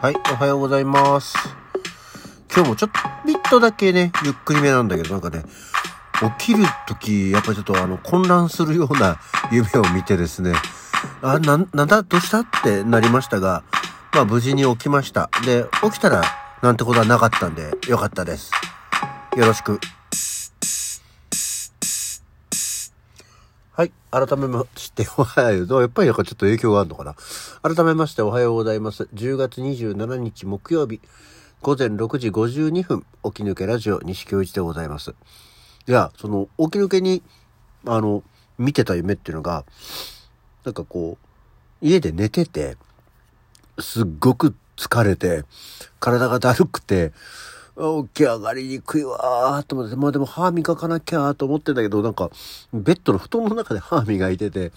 はい、おはようございます。今日もちょっとだけね、ゆっくりめなんだけど、なんかね、起きるとき、やっぱちょっとあの、混乱するような 夢を見てですね、あ、な、なんだどうしたってなりましたが、まあ無事に起きました。で、起きたら、なんてことはなかったんで、よかったです。よろしく。はい。改めまして、おはよう。やっぱりなんかちょっと影響があるのかな。改めまして、おはようございます。10月27日木曜日、午前6時52分、起き抜けラジオ、西京一でございます。いや、その、起き抜けに、あの、見てた夢っていうのが、なんかこう、家で寝てて、すっごく疲れて、体がだるくて、起き上がりにくいわーと思って、まあでも歯磨かなきゃーと思ってんだけど、なんか、ベッドの布団の中で歯磨いてて、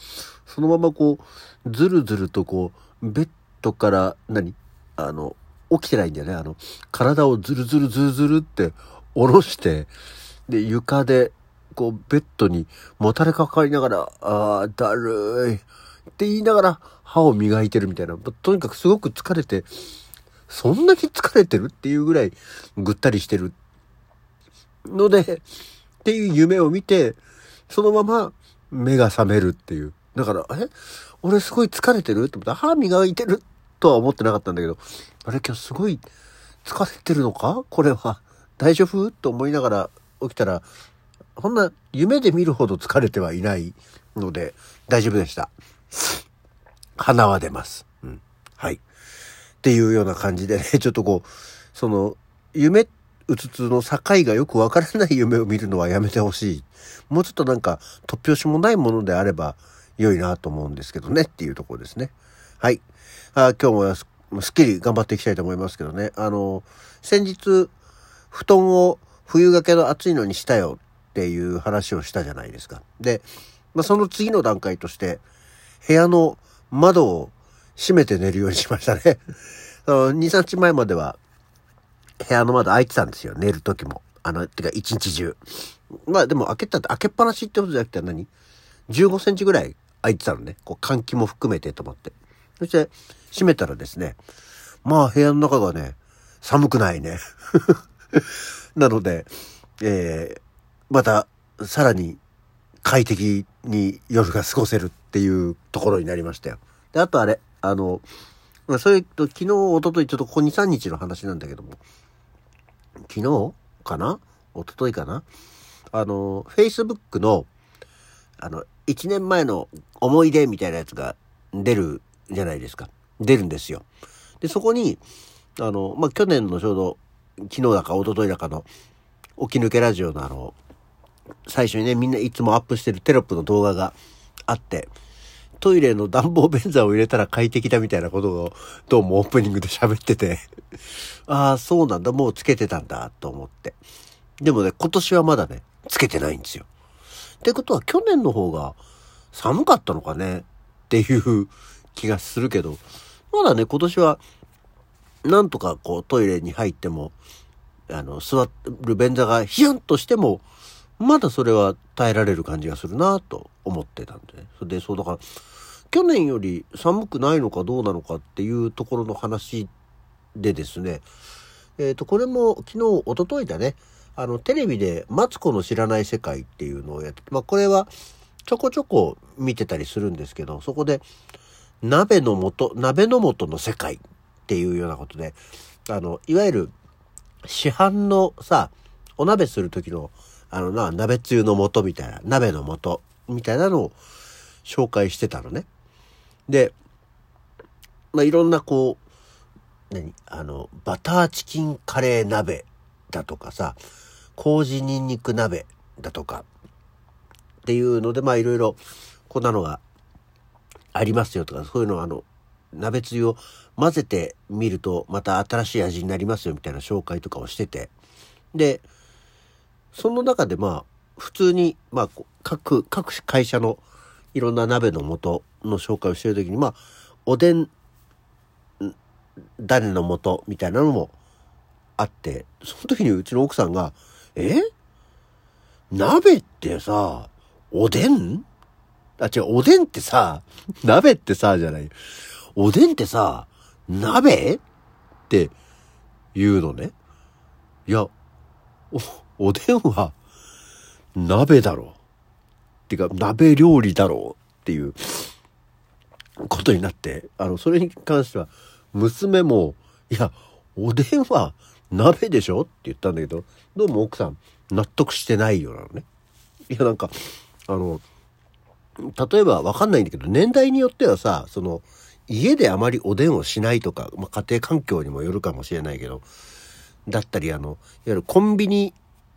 そのままこう、ずるずるとこう、ベッドから、何？あの、起きてないんだよね。あの、体をずるずるずるずるって下ろして、で、床で、こう、ベッドにもたれかかりながら、あー、だるーい。って言いながら歯を磨いてるみたいな。とにかくすごく疲れて、そんなに疲れてるっていうぐらいぐったりしてるので、っていう夢を見て、そのまま目が覚めるっていう。だから、え？俺すごい疲れてるって思った歯磨いてるとは思ってなかったんだけど、あれ今日すごい疲れてるのか？これは。大丈夫？と思いながら起きたら、こんな夢で見るほど疲れてはいないので大丈夫でした。鼻は出ます。うん。はい。っていうような感じでね、ちょっとこう、その、夢うつつの境がよくわからない夢を見るのはやめてほしい。もうちょっとなんか、突拍子もないものであれば良いなと思うんですけどねっていうところですね。はい。あ今日もすっきり頑張っていきたいと思いますけどね。あの、先日、布団を冬掛けの暑いのにしたよっていう話をしたじゃないですか。で、まあ、その次の段階として、部屋の窓を閉めて寝るようにしましたね。2、3日前までは、部屋の窓開いてたんですよ。寝る時も。あの、てか一日中。まあでも開けたって、開けっぱなしってことじゃなくて何 ?15 センチぐらい開いてたのね。こう換気も含めてと思って。そして、閉めたらですね、まあ部屋の中がね、寒くないね。なので、えー、また、さらに快適に夜が過ごせるっていうところになりましたよ。で、あとあれ、あの、まあ、それと昨日、一昨日ちょっとここ2、3日の話なんだけども、昨日かな？一昨日かな？あの、Facebook の、あの、1年前の思い出みたいなやつが出るじゃないですか。出るんですよ。で、そこに、あの、まあ、去年のちょうど、昨日だか一昨日だかの、起き抜けラジオのあの、最初にね、みんないつもアップしてるテロップの動画があって、トイレの暖房便座を入れたら快適だみたいなことを、どうもオープニングで喋ってて、ああ、そうなんだ、もうつけてたんだ、と思って。でもね、今年はまだね、つけてないんですよ。ってことは去年の方が寒かったのかね？っていう気がするけど、まだね、今年は、なんとかこうトイレに入っても、あの、座る便座がヒヤンとしても、まだそれは耐えられる感じがするなと思ってたんでね。それで、そうだから、去年より寒くないのかどうなのかっていうところの話でですね、えっ、と、これも昨日、一昨日だね、あの、テレビでマツコの知らない世界っていうのをやって、まあ、これはちょこちょこ見てたりするんですけど、そこで、鍋の素、鍋の素の世界っていうようなことで、あの、いわゆる市販のさ、お鍋する時の、あのな、鍋つゆの素みたいな、鍋の素みたいなのを紹介してたのね。で、まあ、いろんなこう、何？あの、バターチキンカレー鍋だとかさ、麹ニンニク鍋だとか、っていうので、まあいろいろ、こんなのがありますよとか、そういうのあの、鍋つゆを混ぜてみると、また新しい味になりますよみたいな紹介とかをしてて、で、その中でまあ、普通に、まあ、各、各会社のいろんな鍋の素の紹介をしてるときに、まあ、おでん、種の素みたいなのもあって、その時にうちの奥さんが、え？鍋ってさ、おでん？あ、違う、おでんってさ、鍋ってさ、じゃない。おでんってさ、鍋？っって言うのね。いや、お、おでんは鍋だろう。っていうか、鍋料理だろうっていうことになって、あの、それに関しては、娘も、いや、おでんは鍋でしょって言ったんだけど、どうも奥さん納得してないようなのね。いや、なんか、あの、例えばわかんないんだけど、年代によってはさ、その、家であまりおでんをしないとか、まあ、家庭環境にもよるかもしれないけど、だったり、あの、いわゆるコンビニ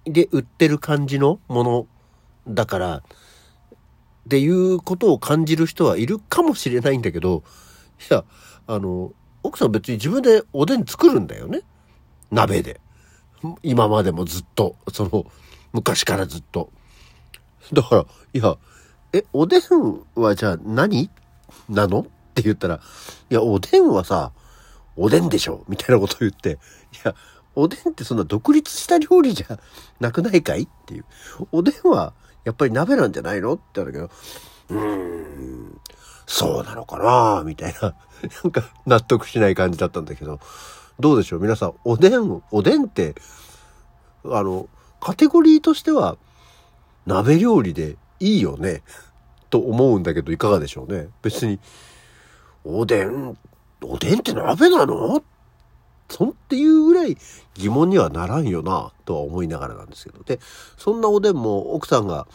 で売ってる感じのものだから、っていうことを感じる人はいるかもしれないんだけど、いや、あの、奥さん別に自分でおでん作るんだよね。鍋で。今までもずっと、その、昔からずっと。だから、いや、え、おでんはじゃあ何？なの？って言ったら、いや、おでんはさ、おでんでしょ？みたいなこと言って、いや、おでんってそんな独立した料理じゃなくないかいっていう。おでんは、やっぱり鍋なんじゃないのって言うんだけど、うーん、そうなのかなみたいな、なんか納得しない感じだったんだけど、どうでしょう皆さん、おでん、おでんって、あの、カテゴリーとしては、鍋料理でいいよね。と思うんだけど、いかがでしょうね。別に、おでん、おでんって鍋なのそんっていうぐらい疑問にはならんよな、とは思いながらなんですけど。で、そんなおでんも奥さんが、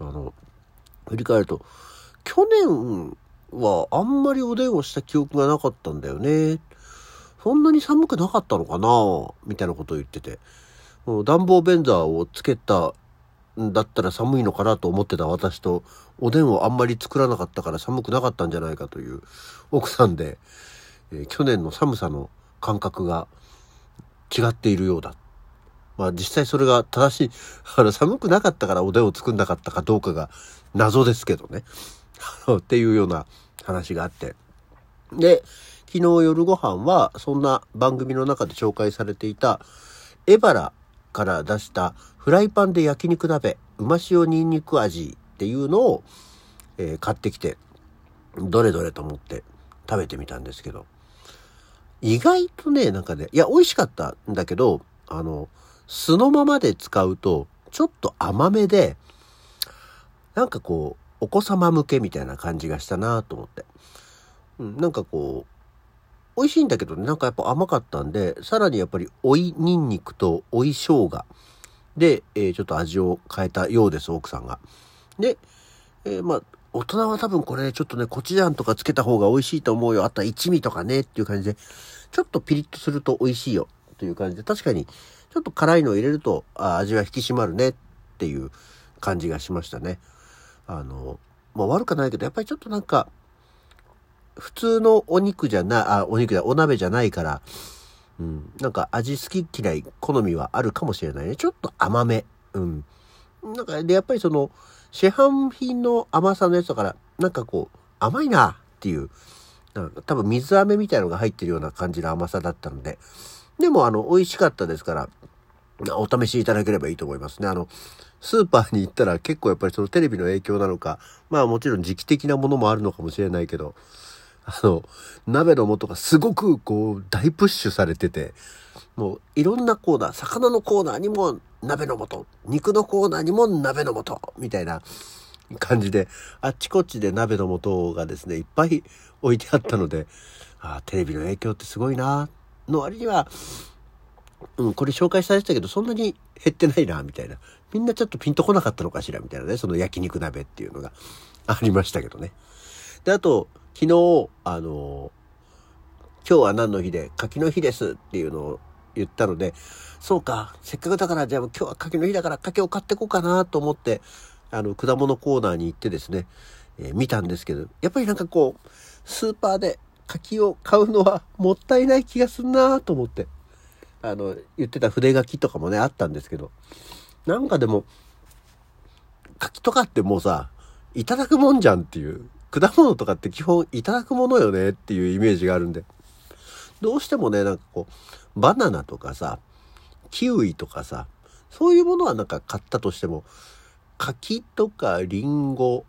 あの、振り返ると、去年はあんまりおでんをした記憶がなかったんだよね。そんなに寒くなかったのかな？みたいなことを言ってて。暖房ベンザーをつけたんだったら寒いのかな？と思ってた私と、おでんをあんまり作らなかったから寒くなかったんじゃないかという奥さんで、えー、去年の寒さの感覚が違っているようだ。まあ実際それが正しい、あの寒くなかったからおでんを作んなかったかどうかが謎ですけどね。っていうような話があって。で、昨日夜ご飯はそんな番組の中で紹介されていたエバラから出したフライパンで焼肉鍋、うま塩ニンニク味っていうのを、えー、買ってきて、どれどれと思って食べてみたんですけど、意外とね、なんかね、いや、美味しかったんだけど、あの、素のままで使うと、ちょっと甘めで、なんかこう、お子様向けみたいな感じがしたなと思って。うん、なんかこう、美味しいんだけど、ね、なんかやっぱ甘かったんで、さらにやっぱり追いニンニクと追い生姜で、えー、ちょっと味を変えたようです、奥さんが。で、えー、まあ、大人は多分これちょっとね、コチュジャンとかつけた方が美味しいと思うよ。あとは一味とかねっていう感じで、ちょっとピリッとすると美味しいよという感じで、確かにちょっと辛いのを入れるとあ味は引き締まるねっていう感じがしましたね。あの、まあ悪くないけど、やっぱりちょっとなんか、普通のお肉じゃな、あ、お肉じゃ、お鍋じゃないから、うん、なんか味好き嫌い、好みはあるかもしれないね。ちょっと甘め。うん。なんか、で、やっぱりその、市販品の甘さのやつだから、なんかこう、甘いなっていう、多分水飴みたいのが入ってるような感じの甘さだったので、でもあの、美味しかったですから、お試しいただければいいと思いますね。あの、スーパーに行ったら結構やっぱりそのテレビの影響なのか、まあもちろん時期的なものもあるのかもしれないけど、あの、鍋の素がすごくこう大プッシュされてて、もういろんなコーナー、魚のコーナーにも鍋の素、肉のコーナーにも鍋の素、みたいな感じで、あっちこっちで鍋の素がですね、いっぱい置いてあったので、あテレビの影響ってすごいなの割には、うん、これ紹介されてたけど、そんなに減ってないな、みたいな。みんなちょっとピンとこなかったのかしら、みたいなね、その焼肉鍋っていうのが ありましたけどね。で、あと、昨日、あの、今日は何の日で、柿の日ですっていうのを言ったので、そうか、せっかくだから、じゃあ今日は柿の日だから柿を買ってこうかなと思って、あの、果物コーナーに行ってですね、えー、見たんですけど、やっぱりなんかこう、スーパーで柿を買うのは もったいない気がするなと思って、あの、言ってた筆書きとかもね、あったんですけど、なんかでも、柿とかってもうさ、いただくもんじゃんっていう果物とかって基本いただくものよねっていうイメージがあるんで、どうしてもね、なんかこう、バナナとかさ、キウイとかさ、そういうものはなんか買ったとしても、柿とかリンゴ、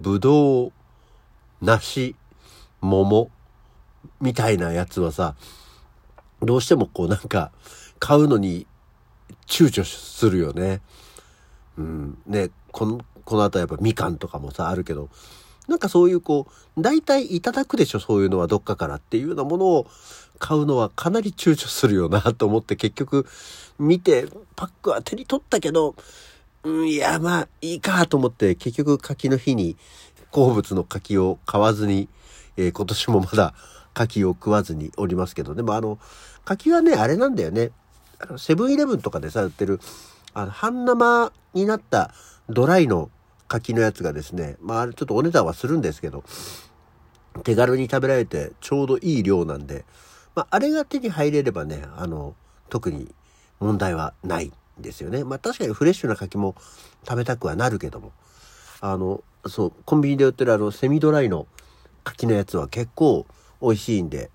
ブドウ、梨、桃、みたいなやつはさ、どうしてもこうなんか、買うのに躊躇するよね。うん。ね、この、この後やっぱみかんとかもさ、あるけど、なんかそういうこう、大体いただくでしょ、そういうのはどっかからっていうようなものを買うのはかなり躊躇するよなと思って結局見て、パックは手に取ったけど、うん、いや、まあいいかと思って結局柿の日に好物の柿を買わずに、えー、今年もまだ柿を食わずにおりますけど、でもあの、柿はね、あれなんだよねあの。セブンイレブンとかでさ、売ってる、あの、半生になったドライの柿のやつがですね、まああれ、ちょっとお値段はするんですけど、手軽に食べられてちょうどいい量なんで、まあ、あれが手に入れればね、あの、特に問題はないんですよね。まあ、確かにフレッシュな柿も食べたくはなるけども、あの、そう、コンビニで売ってるあの、セミドライの柿のやつは結構美味しいんで、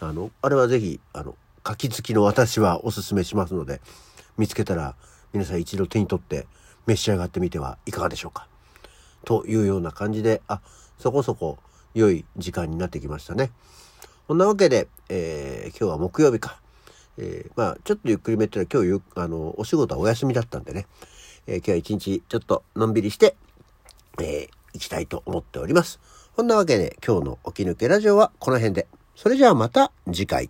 あの、あれはぜひ、あの、柿好きの私はおすすめしますので、見つけたら皆さん一度手に取って召し上がってみてはいかがでしょうか。というような感じで、あ、そこそこ良い時間になってきましたね。こんなわけで、えー、今日は木曜日か。えー、まあ、ちょっとゆっくりめってのは今日ゆ、あの、お仕事はお休みだったんでね、えー、今日は一日ちょっとのんびりして、えー、行きたいと思っております。こんなわけで今日の起き抜けラジオはこの辺で。それじゃあまた次回。